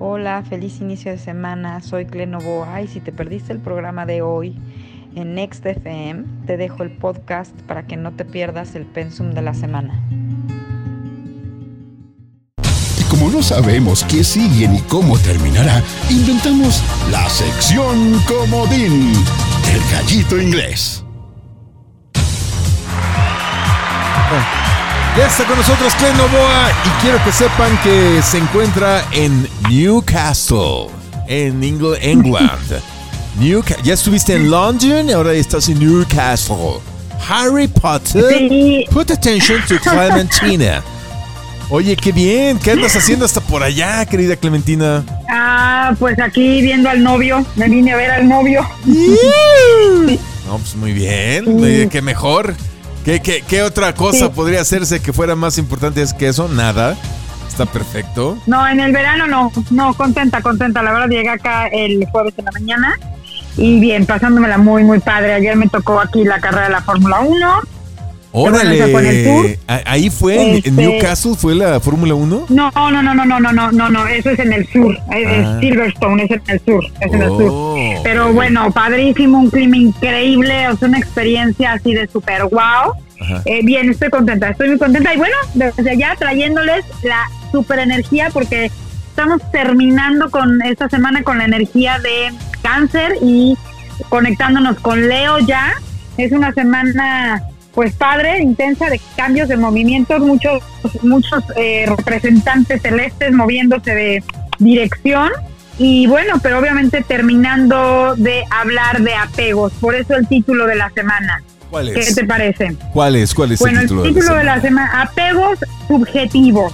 Hola, feliz inicio de semana. Soy Clenovoa y si te perdiste el programa de hoy en Next FM, te dejo el podcast para que no te pierdas el pensum de la semana. Y como no sabemos qué sigue ni cómo terminará, inventamos la sección comodín, el gallito inglés. Ya está con nosotros Glenn Novoa y quiero que sepan que se encuentra en Newcastle, en Engl- England. Newca- ya estuviste en London, ahora estás en Newcastle. Harry Potter, Sí. put attention to Clementina. Oye, qué bien, ¿qué andas haciendo hasta por allá, querida Clementina? Ah, pues aquí viendo al novio, me vine a ver al novio. No, pues muy bien, oye, qué mejor. ¿Qué, qué, qué otra cosa Sí. podría hacerse que fuera más importante que eso? Nada. Está perfecto. No, en el verano no, no, contenta, contenta. La verdad llegué acá el jueves en la mañana y bien, pasándomela muy, muy padre. Ayer me tocó aquí la carrera de la Fórmula 1. Órale. bueno, el tour. Ah, Ahí fue, en- Este- en Newcastle fue la Fórmula 1. No, no, no, no, no, no, no, no, no, eso es en el sur. Es, es Ah. Silverstone, es en el sur, es en el Oh, sur. Pero bueno, padrísimo, un clima increíble, o sea, una experiencia así de super wow. Eh, bien, estoy contenta, estoy muy contenta. Y bueno, desde allá trayéndoles la super energía porque estamos terminando con esta semana con la energía de cáncer y conectándonos con Leo ya. Es una semana pues padre, intensa de cambios de movimientos, muchos, muchos eh, representantes celestes moviéndose de dirección. Y bueno, pero obviamente terminando de hablar de apegos, por eso el título de la semana. ¿Cuál ¿Qué es? te parece? ¿Cuál es? ¿Cuál es Bueno, el título, de la semana, apegos subjetivos.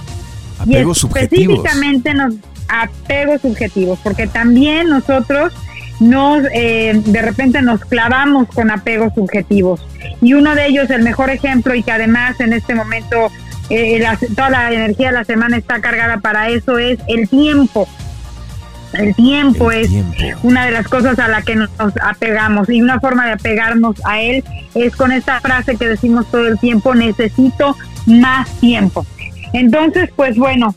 Apegos y subjetivos. específicamente nos apegos subjetivos, porque también nosotros nos eh, de repente nos clavamos con apegos subjetivos. Y uno de ellos, el mejor ejemplo, y que además en este momento eh, la- toda la energía de la semana está cargada para eso, es el tiempo. El tiempo El es tiempo. una de las cosas a la que nos apegamos y una forma de apegarnos a él es con esta frase que decimos todo el tiempo, necesito más tiempo. Entonces, pues bueno,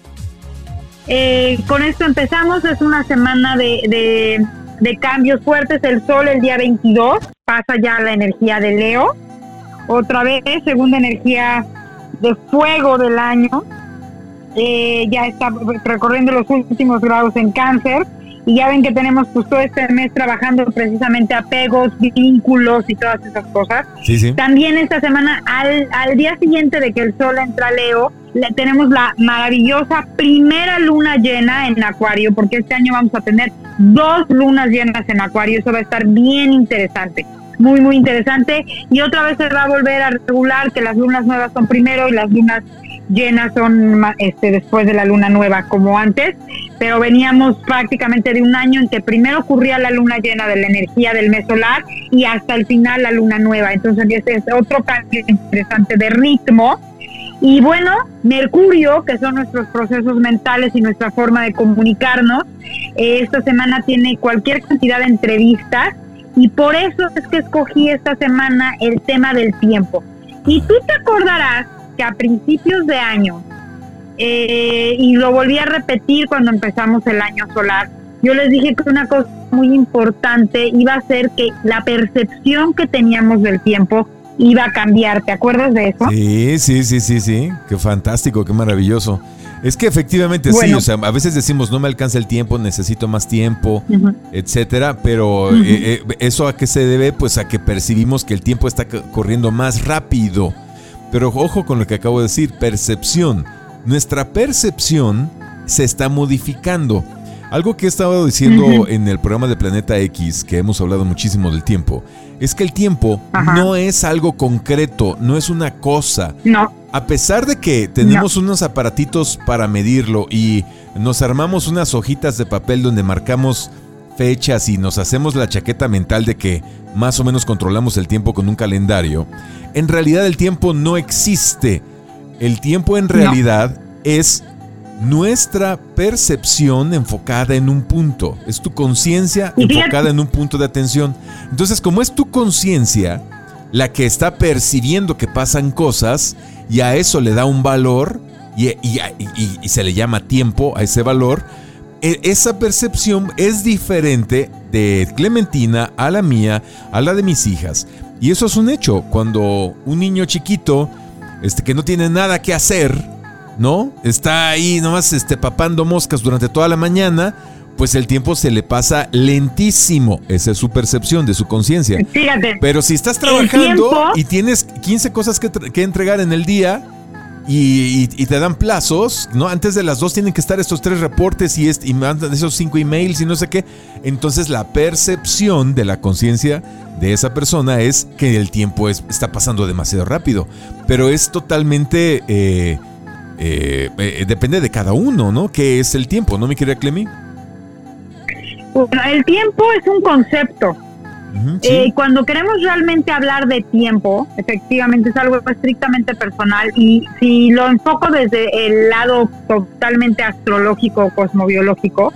eh, con esto empezamos, es una semana de, de, de cambios fuertes, el sol el día 22 pasa ya la energía de Leo, otra vez segunda energía de fuego del año, eh, ya está recorriendo los últimos grados en cáncer y ya ven que tenemos pues todo este mes trabajando precisamente apegos, vínculos y todas esas cosas. Sí, sí. También esta semana, al, al día siguiente de que el sol entra a Leo, le- tenemos la maravillosa primera luna llena en Acuario, porque este año vamos a tener dos lunas llenas en Acuario, eso va a estar bien interesante. Muy, muy interesante. Y otra vez se va a volver a regular que las lunas nuevas son primero y las lunas llenas son este, después de la luna nueva, como antes. Pero veníamos prácticamente de un año en que primero ocurría la luna llena de la energía del mes solar y hasta el final la luna nueva. Entonces, ese es otro cambio interesante de ritmo. Y bueno, Mercurio, que son nuestros procesos mentales y nuestra forma de comunicarnos, eh, esta semana tiene cualquier cantidad de entrevistas y por eso es que escogí esta semana el tema del tiempo. Y tú te acordarás que a principios de año, eh, y lo volví a repetir cuando empezamos el año solar, yo les dije que una cosa muy importante iba a ser que la percepción que teníamos del tiempo iba a cambiar. ¿Te acuerdas de eso? Sí, sí, sí, sí, sí. Qué fantástico, qué maravilloso. Es que efectivamente sí, o sea, a veces decimos no me alcanza el tiempo, necesito más tiempo, etcétera, pero eh, eh, eso a qué se debe, pues a que percibimos que el tiempo está corriendo más rápido. Pero ojo con lo que acabo de decir, percepción. Nuestra percepción se está modificando. Algo que he estado diciendo en el programa de Planeta X, que hemos hablado muchísimo del tiempo, es que el tiempo Ajá. no es algo concreto, no es una cosa. No, A pesar de que tenemos unos aparatitos para medirlo y nos armamos unas hojitas de papel donde marcamos fechas y nos hacemos la chaqueta mental de que más o menos controlamos el tiempo con un calendario, en realidad el tiempo no existe. El tiempo en realidad es nuestra percepción enfocada en un punto. Es tu conciencia enfocada en un punto de atención. Entonces, como es tu conciencia la que está percibiendo que pasan cosas y a eso le da un valor y, y- y- y se le llama tiempo a ese valor, esa percepción es diferente de Clementina a la mía, a la de mis hijas. Y eso es un hecho. Cuando un niño chiquito, este, que no tiene nada que hacer, ¿no? Está ahí nomás este, papando moscas durante toda la mañana, pues el tiempo se le pasa lentísimo. Esa es su percepción de su conciencia. Pero si estás trabajando y tienes 15 cosas que, que entregar en el día, y, te dan plazos, ¿no? Antes de las dos tienen que estar estos tres reportes y, y mandan esos cinco emails y no sé qué. Entonces la percepción de la conciencia de esa persona es que el tiempo está pasando demasiado rápido. Pero es totalmente... Eh, eh, eh, depende de cada uno, ¿no? ¿Qué es el tiempo, no, mi querida Clemi? Bueno, el tiempo es un concepto eh, cuando queremos realmente hablar de tiempo, efectivamente es algo estrictamente personal y si lo enfoco desde el lado totalmente astrológico o cosmobiológico,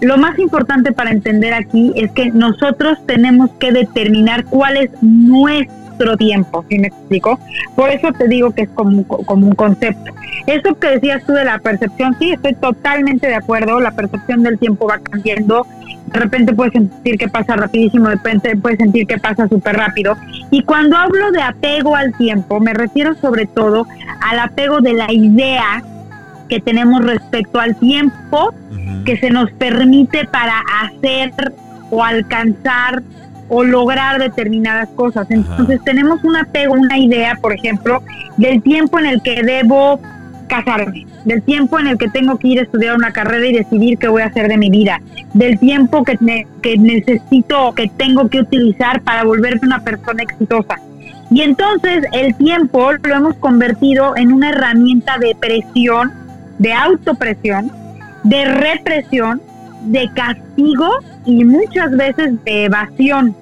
lo más importante para entender aquí es que nosotros tenemos que determinar cuál es nuestro tiempo, ¿sí me explico? Por eso te digo que es como, como un concepto. Eso que decías tú de la percepción, sí, estoy totalmente de acuerdo, la percepción del tiempo va cambiando de repente puedes sentir que pasa rapidísimo, de repente puedes sentir que pasa súper rápido. Y cuando hablo de apego al tiempo, me refiero sobre todo al apego de la idea que tenemos respecto al tiempo que se nos permite para hacer o alcanzar o lograr determinadas cosas. Entonces tenemos un apego, una idea, por ejemplo, del tiempo en el que debo casarme, del tiempo en el que tengo que ir a estudiar una carrera y decidir qué voy a hacer de mi vida, del tiempo que, que necesito, que tengo que utilizar para volverme una persona exitosa. Y entonces el tiempo lo hemos convertido en una herramienta de presión, de autopresión, de represión, de castigo y muchas veces de evasión.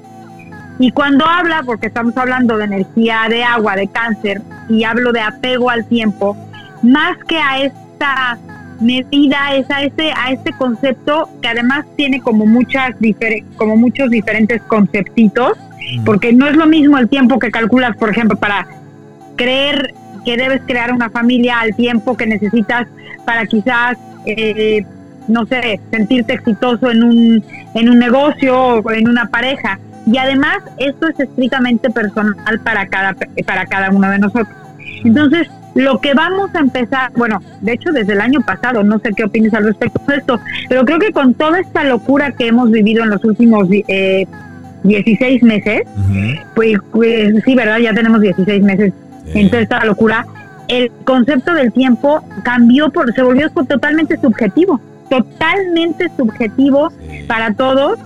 Y cuando habla, porque estamos hablando de energía de agua, de cáncer, y hablo de apego al tiempo, más que a esta medida, es a este, a este concepto que además tiene como muchas como muchos diferentes conceptitos, porque no es lo mismo el tiempo que calculas, por ejemplo, para creer que debes crear una familia al tiempo que necesitas para quizás eh, no sé, sentirte exitoso en un, en un negocio o en una pareja. Y además, esto es estrictamente personal para cada, para cada uno de nosotros. Entonces, lo que vamos a empezar, bueno, de hecho desde el año pasado, no sé qué opinas al respecto de esto, pero creo que con toda esta locura que hemos vivido en los últimos eh, 16 meses, pues, pues, sí, ¿verdad? Ya tenemos 16 meses en toda esta locura. El concepto del tiempo cambió, por, se volvió totalmente subjetivo, totalmente subjetivo para todos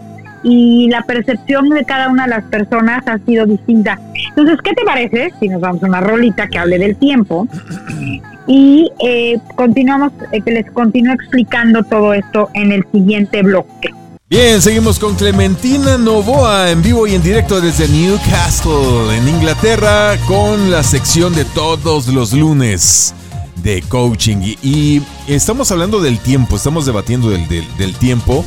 y la percepción de cada una de las personas ha sido distinta. Entonces, ¿qué te parece si nos vamos a una rolita que hable del tiempo? Y eh, continuamos, eh, que les continúo explicando todo esto en el siguiente bloque. Bien, seguimos con Clementina Novoa en vivo y en directo desde Newcastle, en Inglaterra, con la sección de todos los lunes de coaching. Y, estamos hablando del tiempo, estamos debatiendo del, tiempo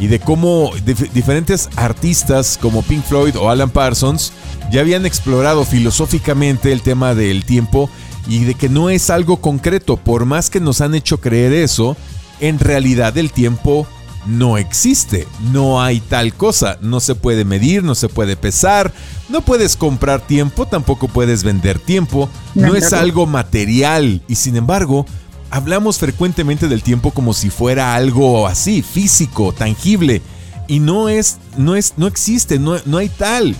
y de cómo diferentes artistas como Pink Floyd o Alan Parsons ya habían explorado filosóficamente el tema del tiempo y de que no es algo concreto, por más que nos han hecho creer eso, en realidad el tiempo no existe, no hay tal cosa, no se puede medir, no se puede pesar, no puedes comprar tiempo, tampoco puedes vender tiempo, no es algo material y sin embargo hablamos frecuentemente del tiempo como si fuera algo así, físico, tangible. Y no es, no es, no existe, no, no hay tal.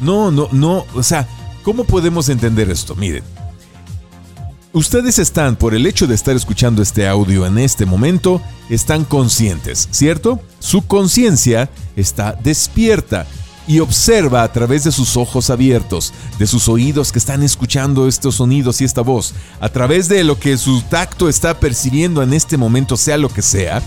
No, no, no. O sea, ¿cómo podemos entender esto? Miren. Ustedes están, por el hecho de estar escuchando este audio en este momento, están conscientes, ¿cierto? Su conciencia está despierta y observa a través de sus ojos abiertos, de sus oídos que están escuchando estos sonidos y esta voz, a través de lo que su tacto está percibiendo en este momento, sea lo que sea,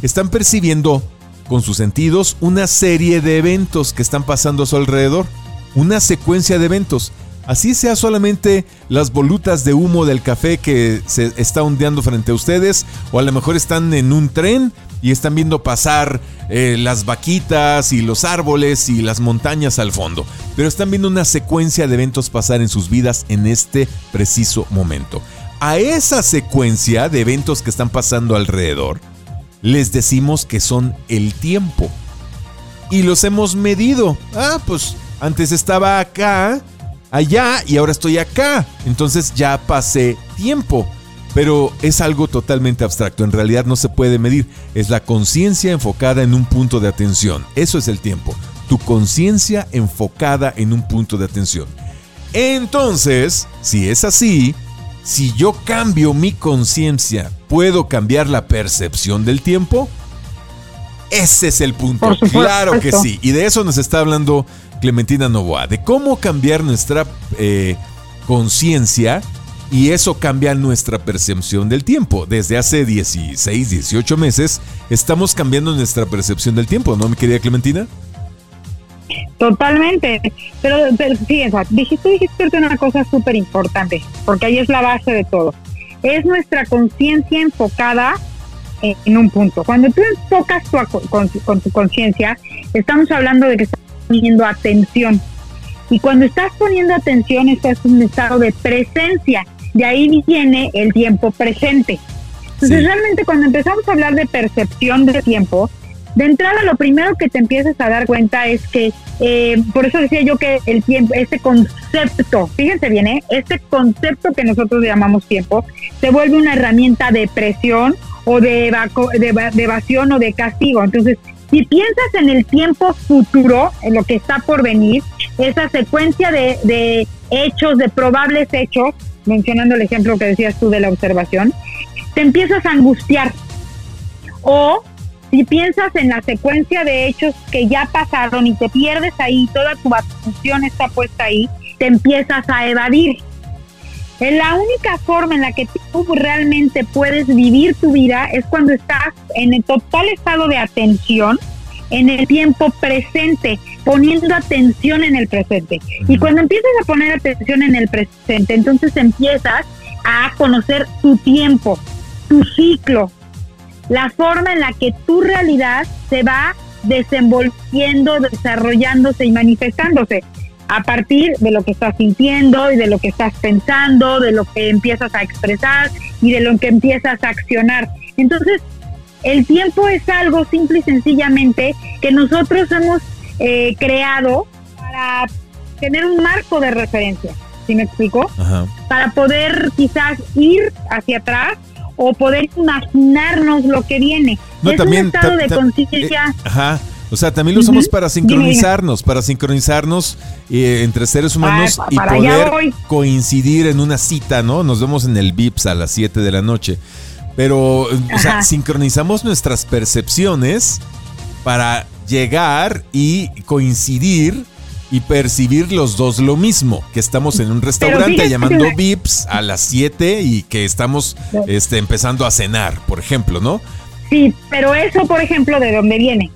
están percibiendo con sus sentidos una serie de eventos que están pasando a su alrededor, una secuencia de eventos. Así sea solamente las volutas de humo del café que se está ondeando frente a ustedes, o a lo mejor están en un tren y están viendo pasar eh, las vaquitas y los árboles y las montañas al fondo, pero están viendo una secuencia de eventos pasar en sus vidas en este preciso momento. A esa secuencia de eventos que están pasando alrededor, les decimos que son el tiempo. Y los hemos medido. Ah, pues antes estaba acá, allá y ahora estoy acá. Entonces ya pasé tiempo. Pero es algo totalmente abstracto, en realidad no se puede medir, es la conciencia enfocada en un punto de atención, eso es el tiempo, tu conciencia enfocada en un punto de atención. Entonces, si es así, si yo cambio mi conciencia, ¿puedo cambiar la percepción del tiempo? Ese es el punto. Claro que sí. Y de eso nos está hablando Clementina Novoa, de cómo cambiar nuestra eh, conciencia y eso cambia nuestra percepción del tiempo. Desde hace 16, 18 meses estamos cambiando nuestra percepción del tiempo, ¿no, mi querida Clementina? Totalmente, pero, pero sí, dijiste, una cosa súper importante, porque ahí es la base de todo. Es nuestra conciencia enfocada en, un punto. Cuando tú enfocas con, tu conciencia, estamos hablando de que poniendo atención. Y cuando estás poniendo atención, estás en un estado de presencia. De ahí viene el tiempo presente. Entonces, realmente cuando empezamos a hablar de percepción de tiempo, de entrada lo primero que te empiezas a dar cuenta es que, eh, por eso decía yo que el tiempo, este concepto, fíjense bien, ¿eh? este concepto que nosotros llamamos tiempo, se vuelve una herramienta de presión o de, de evasión o de castigo. Entonces, si piensas en el tiempo futuro, en lo que está por venir, esa secuencia de, hechos, de probables hechos, mencionando el ejemplo que decías tú de la observación, te empiezas a angustiar. O si piensas en la secuencia de hechos que ya pasaron y te pierdes ahí, toda tu atención está puesta ahí, te empiezas a evadir. La única forma en la que tú realmente puedes vivir tu vida es cuando estás en el total estado de atención, en el tiempo presente, poniendo atención en el presente. Y cuando empiezas a poner atención en el presente, entonces empiezas a conocer tu tiempo, tu ciclo, la forma en la que tu realidad se va desenvolviendo, desarrollándose y manifestándose a partir de lo que estás sintiendo y de lo que estás pensando, de lo que empiezas a expresar y de lo que empiezas a accionar. Entonces, el tiempo es algo simple y sencillamente que nosotros hemos eh, creado para tener un marco de referencia, ¿sí me explico? Para poder quizás ir hacia atrás o poder imaginarnos lo que viene. No, es también, un estado de conciencia. Eh, ajá. O sea, también lo usamos para sincronizarnos, para sincronizarnos eh, entre seres humanos y poder coincidir en una cita, ¿no? Nos vemos en el VIPS a las 7 de la noche. Pero, o sea, sincronizamos nuestras percepciones para llegar y coincidir y percibir los dos lo mismo, que estamos en un restaurante llamando Vips a las 7 y que estamos este, empezando a cenar, por ejemplo, ¿no? Sí, pero eso, por ejemplo, ¿de dónde viene?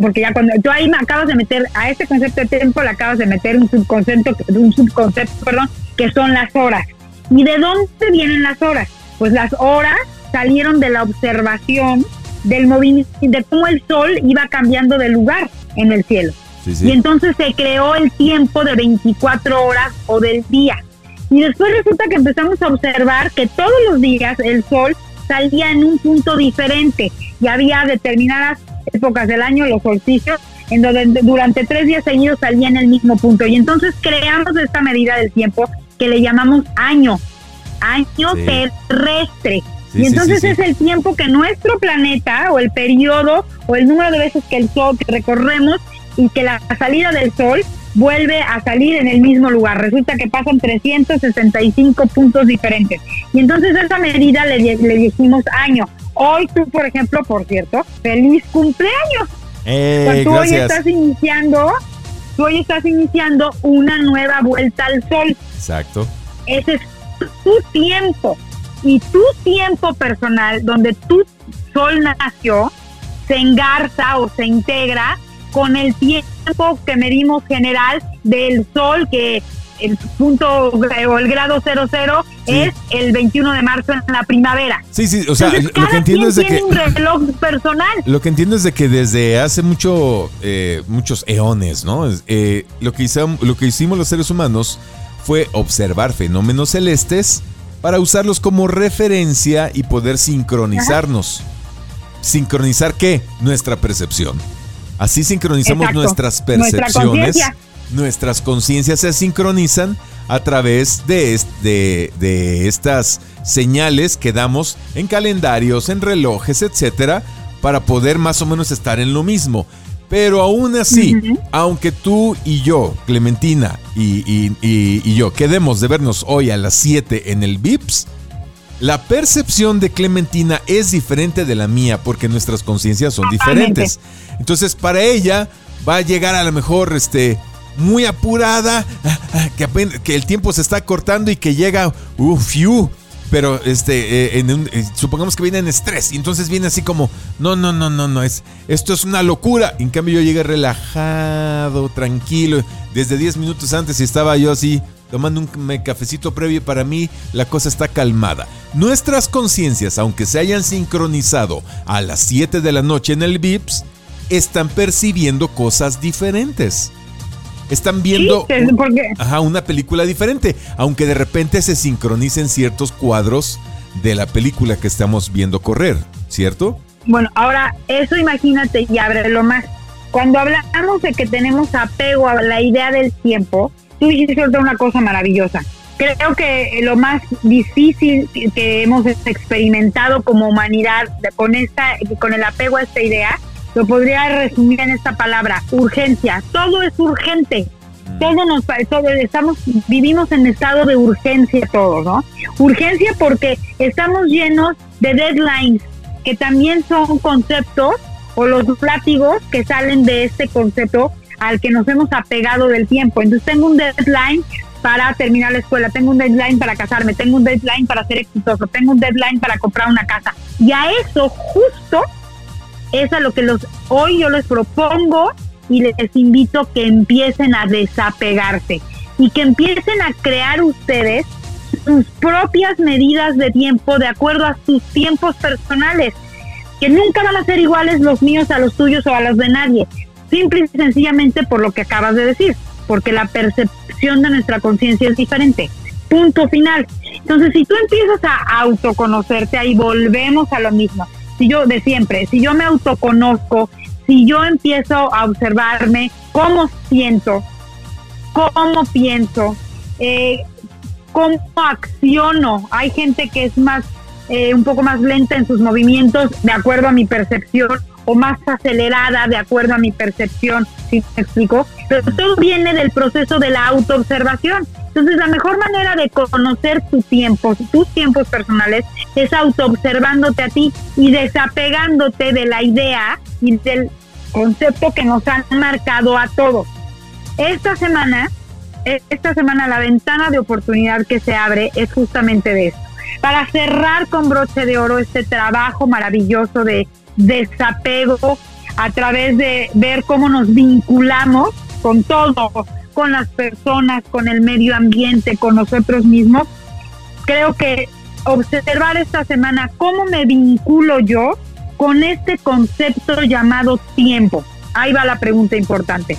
Porque ya cuando tú ahí me acabas de meter a este concepto de tiempo, le acabas de meter un subconcepto, un subconcepto, perdón, que son las horas. ¿Y de dónde vienen las horas? Pues las horas salieron de la observación del movimiento, de cómo el sol iba cambiando de lugar en el cielo. Y entonces se creó el tiempo de 24 horas o del día. Y después resulta que empezamos a observar que todos los días el sol salía en un punto diferente y había determinadas épocas del año, los solsticios, en donde durante tres días seguidos salía en el mismo punto. Y entonces creamos esta medida del tiempo que le llamamos año, año terrestre. y entonces es el tiempo que nuestro planeta o el periodo o el número de veces que el sol que recorremos y que la salida del sol vuelve a salir en el mismo lugar. Resulta que pasan 365 puntos diferentes. Y entonces esa medida le, le dijimos año. Hoy tú, por ejemplo, por cierto, feliz cumpleaños. Eh, tú hoy estás iniciando, tú hoy estás iniciando una nueva vuelta al sol. Exacto. Ese es tu tiempo. Y tu tiempo personal, donde tu sol nació, se engarza o se integra con el tiempo que medimos general del sol, que el punto o el grado 00 es el 21 de marzo en la primavera. Sí, sí, o sea, lo que entiendo es de que un reloj personal. Lo que entiendo es de que desde hace mucho eh, muchos eones, ¿no? Eh, lo que hicimos, lo que hicimos los seres humanos fue observar fenómenos celestes para usarlos como referencia y poder sincronizarnos. sincronizar qué? Nuestra percepción. Así sincronizamos nuestras percepciones. Nuestras conciencias se sincronizan a través de, de, de, estas señales que damos en calendarios, en relojes, etcétera, para poder más o menos estar en lo mismo. Pero aún así, aunque tú y yo, Clementina y, y, yo, quedemos de vernos hoy a las 7 en el VIPS, la percepción de Clementina es diferente de la mía porque nuestras conciencias son diferentes. Entonces, para ella va a llegar a lo mejor este muy apurada, que, que el tiempo se está cortando y que llega, uff, pero este, eh, eh, supongamos que viene en estrés y entonces viene así como, no, no, no, no, no, es, esto es una locura. En cambio yo llegué relajado, tranquilo, desde 10 minutos antes y estaba yo así tomando un cafecito previo para mí, la cosa está calmada. Nuestras conciencias, aunque se hayan sincronizado a las 7 de la noche en el VIPS, están percibiendo cosas diferentes. Están viendo una película diferente, aunque de repente se sincronicen ciertos cuadros de la película que estamos viendo correr, ¿cierto? Bueno, ahora eso imagínate y ábrelo más. Cuando hablamos de que tenemos apego a la idea del tiempo, tú dijiste una cosa maravillosa. Creo que lo más difícil que hemos experimentado como humanidad con esta, con el apego a esta idea, lo podría resumir en esta palabra, urgencia. Todo es urgente. Todo nos todo, estamos vivimos en estado de urgencia todos, ¿no? Urgencia porque estamos llenos de deadlines que también son conceptos o los látigos que salen de este concepto al que nos hemos apegado del tiempo. Entonces tengo un deadline para terminar la escuela, tengo un deadline para casarme, tengo un deadline para ser exitoso, tengo un deadline para comprar una casa. Y a eso justo es a lo que los hoy yo les propongo y les invito que empiecen a desapegarse y que empiecen a crear ustedes sus propias medidas de tiempo de acuerdo a sus tiempos personales, que nunca van a ser iguales los míos a los tuyos o a los de nadie simple y sencillamente por lo que acabas de decir, porque la percepción de nuestra conciencia es diferente. Punto final. Entonces, si tú empiezas a autoconocerte, ahí volvemos a lo mismo. Si yo, de siempre, si yo me autoconozco, si yo empiezo a observarme cómo siento, cómo pienso, eh, cómo acciono. Hay gente que es más, eh, un poco más lenta en sus movimientos de acuerdo a mi percepción o más acelerada de acuerdo a mi percepción, si me explico, pero todo viene del proceso de la autoobservación. Entonces, la mejor manera de conocer tu tiempo, tus tiempos personales, es autoobservándote a ti y desapegándote de la idea y del concepto que nos han marcado a todos. Esta semana, esta semana la ventana de oportunidad que se abre es justamente de esto. Para cerrar con broche de oro este trabajo maravilloso de desapego a través de ver cómo nos vinculamos con todo, con las personas, con el medio ambiente, con nosotros mismos. Creo que observar esta semana cómo me vinculo yo con este concepto llamado tiempo. Ahí va la pregunta importante.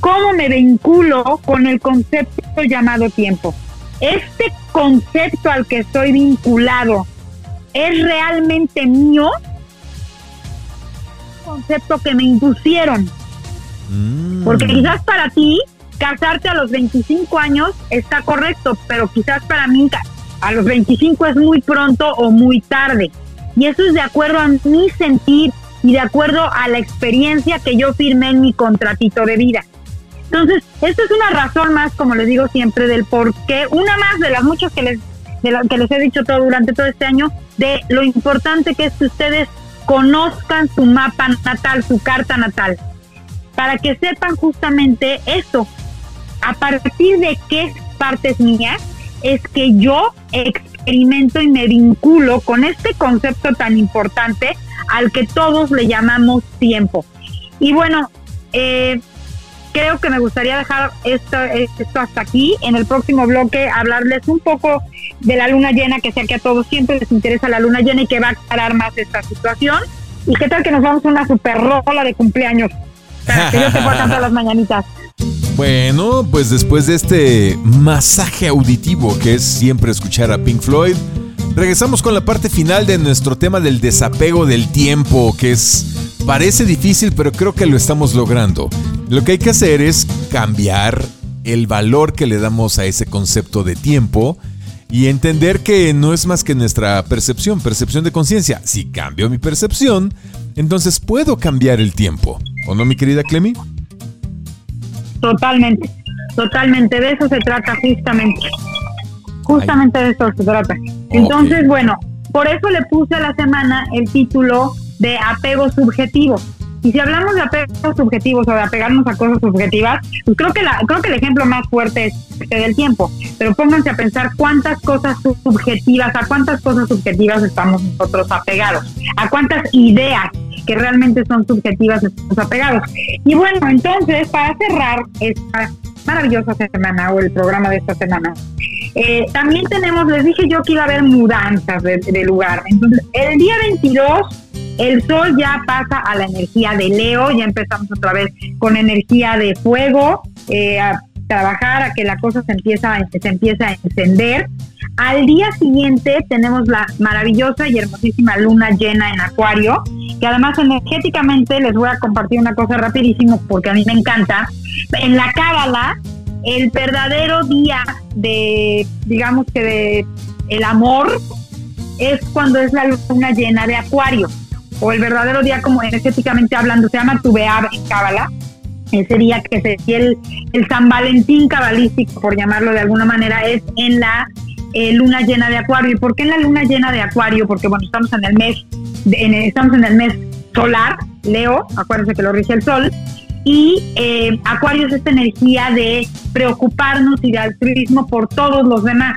¿Cómo me vinculo con el concepto llamado tiempo? ¿Este concepto al que estoy vinculado es realmente mío concepto que me impusieron. Mm. Porque quizás para ti casarte a los 25 años está correcto, pero quizás para mí a los 25 es muy pronto o muy tarde. Y eso es de acuerdo a mi sentir y de acuerdo a la experiencia que yo firmé en mi contratito de vida. Entonces, esta es una razón más, como les digo siempre, del por qué, una más de las muchas que les, que les he dicho todo durante todo este año, de lo importante que es que ustedes conozcan su mapa natal, su carta natal, para que sepan justamente eso, a partir de qué partes mías es que yo experimento y me vinculo con este concepto tan importante al que todos le llamamos tiempo. Y bueno, eh, creo que me gustaría dejar esto, esto hasta aquí. En el próximo bloque hablarles un poco de la luna llena, que sé que a todos siempre les interesa la luna llena y que va a aclarar más esta situación. ¿Y qué tal que nos vamos a una super rola de cumpleaños? Para que yo te pueda cantar las mañanitas. Bueno, pues después de este masaje auditivo que es siempre escuchar a Pink Floyd, Regresamos con la parte final de nuestro tema del desapego del tiempo, que es parece difícil, pero creo que lo estamos logrando. Lo que hay que hacer es cambiar el valor que le damos a ese concepto de tiempo y entender que no es más que nuestra percepción, percepción de conciencia. Si cambio mi percepción, entonces puedo cambiar el tiempo. ¿O no, mi querida Clemi? Totalmente, totalmente. De eso se trata justamente. Justamente de eso se trata. Entonces, bueno, por eso le puse a la semana el título de apego subjetivo. Y si hablamos de apegos subjetivos o de apegarnos a cosas subjetivas, pues creo que, la, creo que el ejemplo más fuerte es este del tiempo. Pero pónganse a pensar cuántas cosas subjetivas, a cuántas cosas subjetivas estamos nosotros apegados, a cuántas ideas que realmente son subjetivas estamos apegados. Y bueno, entonces, para cerrar esta maravillosa semana o el programa de esta semana, eh, también tenemos, les dije yo que iba a haber mudanzas de, de lugar. Entonces, el día 22 el sol ya pasa a la energía de Leo, ya empezamos otra vez con energía de fuego, eh, trabajar, a que la cosa se empieza, se empieza a encender. Al día siguiente tenemos la maravillosa y hermosísima luna llena en Acuario, que además energéticamente les voy a compartir una cosa rapidísimo porque a mí me encanta. En la Cábala, el verdadero día de, digamos que de el amor, es cuando es la luna llena de Acuario o el verdadero día como energéticamente hablando, se llama Tubeab en Cábala, ese día que se el, el San Valentín cabalístico, por llamarlo de alguna manera, es en la eh, luna llena de Acuario. ¿Y por qué en la luna llena de Acuario? Porque bueno, estamos en el mes, estamos en el mes solar, Leo, acuérdense que lo rige el sol, y eh, Acuario es esta energía de preocuparnos y de altruismo por todos los demás.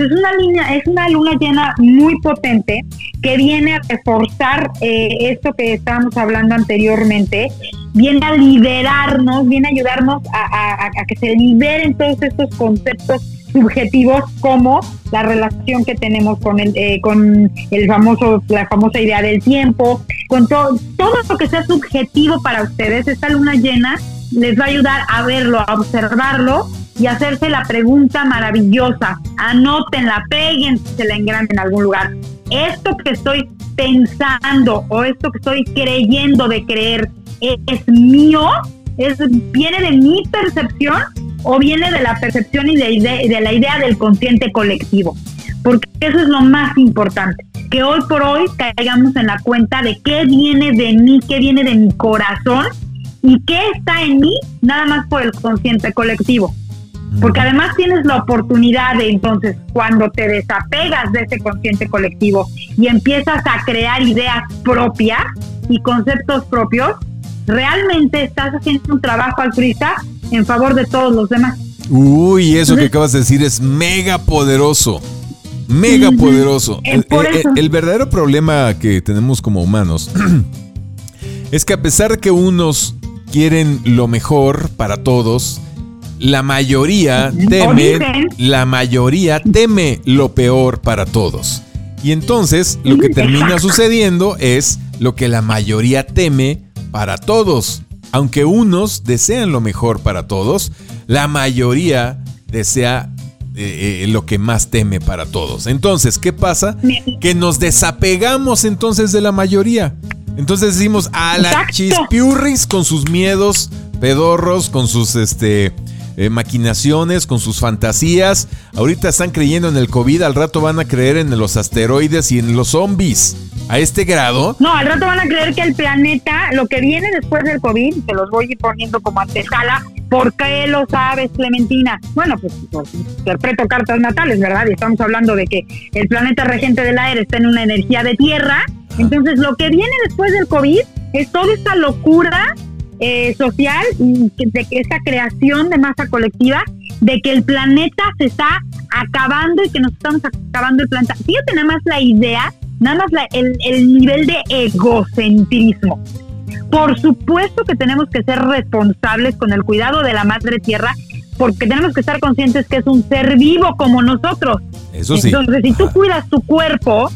Es una, línea, es una luna llena muy potente que viene a reforzar eh, esto que estábamos hablando anteriormente, viene a liberarnos, viene a ayudarnos a, que se liberen todos estos conceptos subjetivos como la relación que tenemos con el, eh, con el famoso, la famosa idea del tiempo, con todo, todo lo que sea subjetivo para ustedes, esta luna llena les va a ayudar a verlo, a observarlo y hacerse la pregunta maravillosa. Anótenla, péguensela en grande en algún lugar. Esto que estoy pensando o esto que estoy creyendo de creer es, mío, es, viene de mi percepción o viene de la percepción y de, de la idea del consciente colectivo. Porque eso es lo más importante, que hoy por hoy caigamos en la cuenta de qué viene de mí, qué viene de mi corazón y qué está en mí, nada más por el consciente colectivo. Porque además tienes la oportunidad de entonces, cuando te desapegas de ese consciente colectivo y empiezas a crear ideas propias y conceptos propios, realmente estás haciendo un trabajo altruista en favor de todos los demás. Uy, eso que acabas de decir es mega poderoso. Mega poderoso. el, verdadero problema que tenemos como humanos es que a pesar de que unos quieren lo mejor para todos, la mayoría teme, la mayoría teme lo peor para todos. Y entonces lo que termina sucediendo es lo que la mayoría teme para todos. Aunque unos desean lo mejor para todos, la mayoría desea eh, eh, lo que más teme para todos. Entonces, ¿qué pasa? Que nos desapegamos entonces de la mayoría. Entonces decimos a la chispiurris con sus miedos pedorros, con sus este eh, maquinaciones, con sus fantasías. Ahorita están creyendo en el COVID, al rato van a creer en los asteroides y en los zombies. A este grado. No, al rato van a creer que el planeta, lo que viene después del COVID, se los voy a ir poniendo como antesala. ¿Por qué lo sabes, Clementina? Bueno, pues, pues interpreto cartas natales, ¿verdad? Y estamos hablando de que el planeta regente del aire está en una energía de tierra. Entonces, lo que viene después del COVID es toda esta locura eh, social y de que esta creación de masa colectiva, de que el planeta se está acabando y que nos estamos acabando el planeta. Fíjate nada más la idea, nada más el, el nivel de egocentrismo. Por supuesto que tenemos que ser responsables con el cuidado de la madre tierra, porque tenemos que estar conscientes que es un ser vivo como nosotros. Eso sí. Entonces, si tú cuidas tu cuerpo,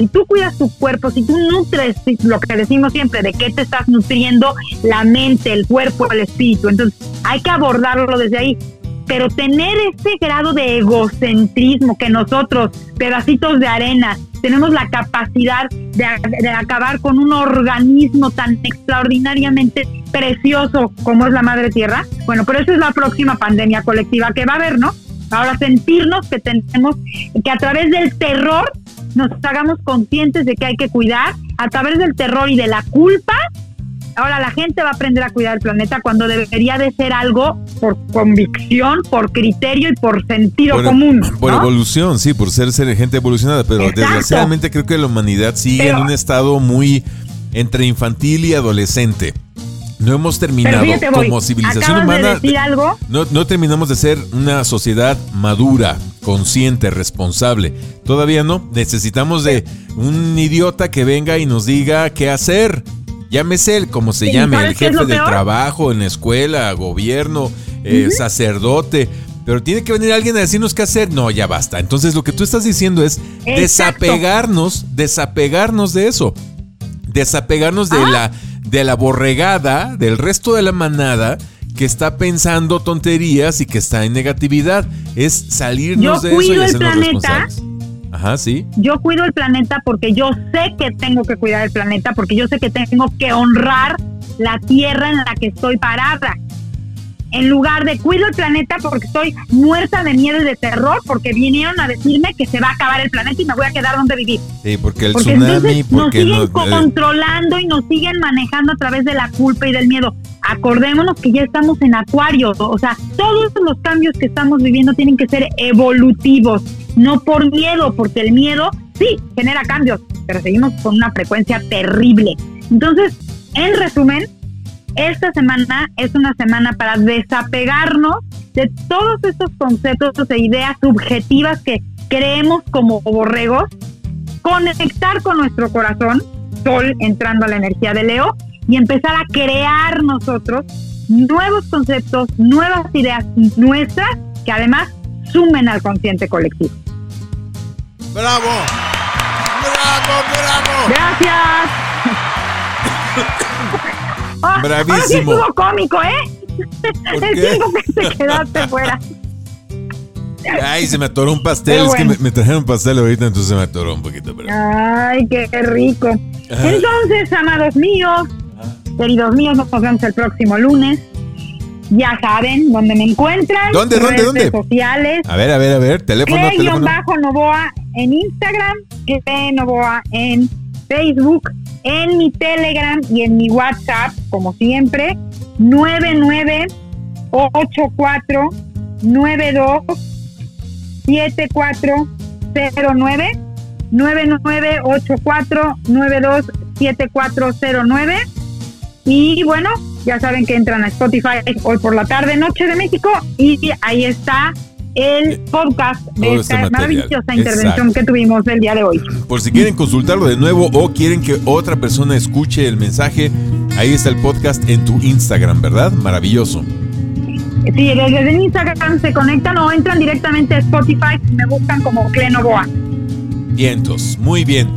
si tú cuidas tu cuerpo, si tú nutres lo que decimos siempre, de qué te estás nutriendo la mente, el cuerpo, el espíritu, entonces hay que abordarlo desde ahí. pero tener ese grado de egocentrismo que nosotros, pedacitos de arena, tenemos la capacidad de, acabar con un organismo tan extraordinariamente precioso como es la madre tierra. Bueno, pero esa es la próxima pandemia colectiva que va a haber, ¿no? Ahora sentirnos que tenemos, que a través del terror nos hagamos conscientes de que hay que cuidar, a través del terror y de la culpa, ahora la gente va a aprender a cuidar el planeta cuando debería de ser algo por convicción, por criterio y por sentido común. Por evolución, sí, por ser, ser gente evolucionada, pero desgraciadamente creo que la humanidad sigue en un estado muy entre infantil y adolescente. No hemos terminado como civilización humana. decir algo? No, no terminamos de ser una sociedad madura, consciente, responsable. Todavía no. Necesitamos de un idiota que venga y nos diga qué hacer. Llámese él, como se llame, el jefe del trabajo, en la escuela, gobierno, eh, sacerdote. Pero tiene que venir alguien a decirnos qué hacer. No, ya basta. Entonces lo que tú estás diciendo es desapegarnos, desapegarnos de eso. Desapegarnos de ah. la de la borregada, del resto de la manada que está pensando tonterías y que está en negatividad. Es salirnos de eso y hacernos el planeta, Ajá, sí. Yo cuido el planeta porque yo sé que tengo que cuidar el planeta, porque yo sé que tengo que honrar la tierra en la que estoy parada en lugar de cuido el planeta porque estoy muerta de miedo y de terror porque vinieron a decirme que se va a acabar el planeta y me voy a quedar donde vivir. Sí, porque el tsunami, nos siguen eh, controlando y nos siguen manejando a través de la culpa y del miedo. Acordémonos que ya estamos en acuario, o sea, todos los cambios que estamos viviendo tienen que ser evolutivos, no por miedo, porque el miedo sí genera cambios, pero seguimos con una frecuencia terrible. Entonces, en resumen, esta semana es una semana para desapegarnos de todos estos conceptos e ideas subjetivas que creemos como borregos, conectar con nuestro corazón, Sol entrando a la energía de Leo, y empezar a crear nosotros nuevos conceptos, nuevas ideas nuestras que además sumen al consciente colectivo. ¡Bravo! ¡Bravo, bravo! Gracias. Oh, Bravísimo. Sí estuvo cómico, ¿eh? El tiempo que te quedaste fuera. Ay, se me atoró un pastel. Es que me, trajeron pastel ahorita, entonces se me atoró un poquito. Pero... Ay, qué rico. Entonces, amados míos, queridos míos, nos vemos el próximo lunes. Ya saben dónde me encuentran. ¿Dónde, dónde, redes dónde? sociales. A ver, a ver, a ver. Teléfono, teléfono. bajo Novoa en Instagram, que Novoa en Facebook en mi Telegram y en mi WhatsApp, como siempre, 9984 92 7409 9984 92 7409 y bueno, ya saben que entran a Spotify hoy por la tarde, Noche de México y ahí está el podcast de este esta maravillosa intervención que tuvimos el día de hoy. Por si quieren consultarlo de nuevo o quieren que otra persona escuche el mensaje, ahí está el podcast en tu Instagram, ¿verdad? Maravilloso. Sí, desde el Instagram se conectan o entran directamente a Spotify y me buscan como Clenoboa. Vientos, muy bien.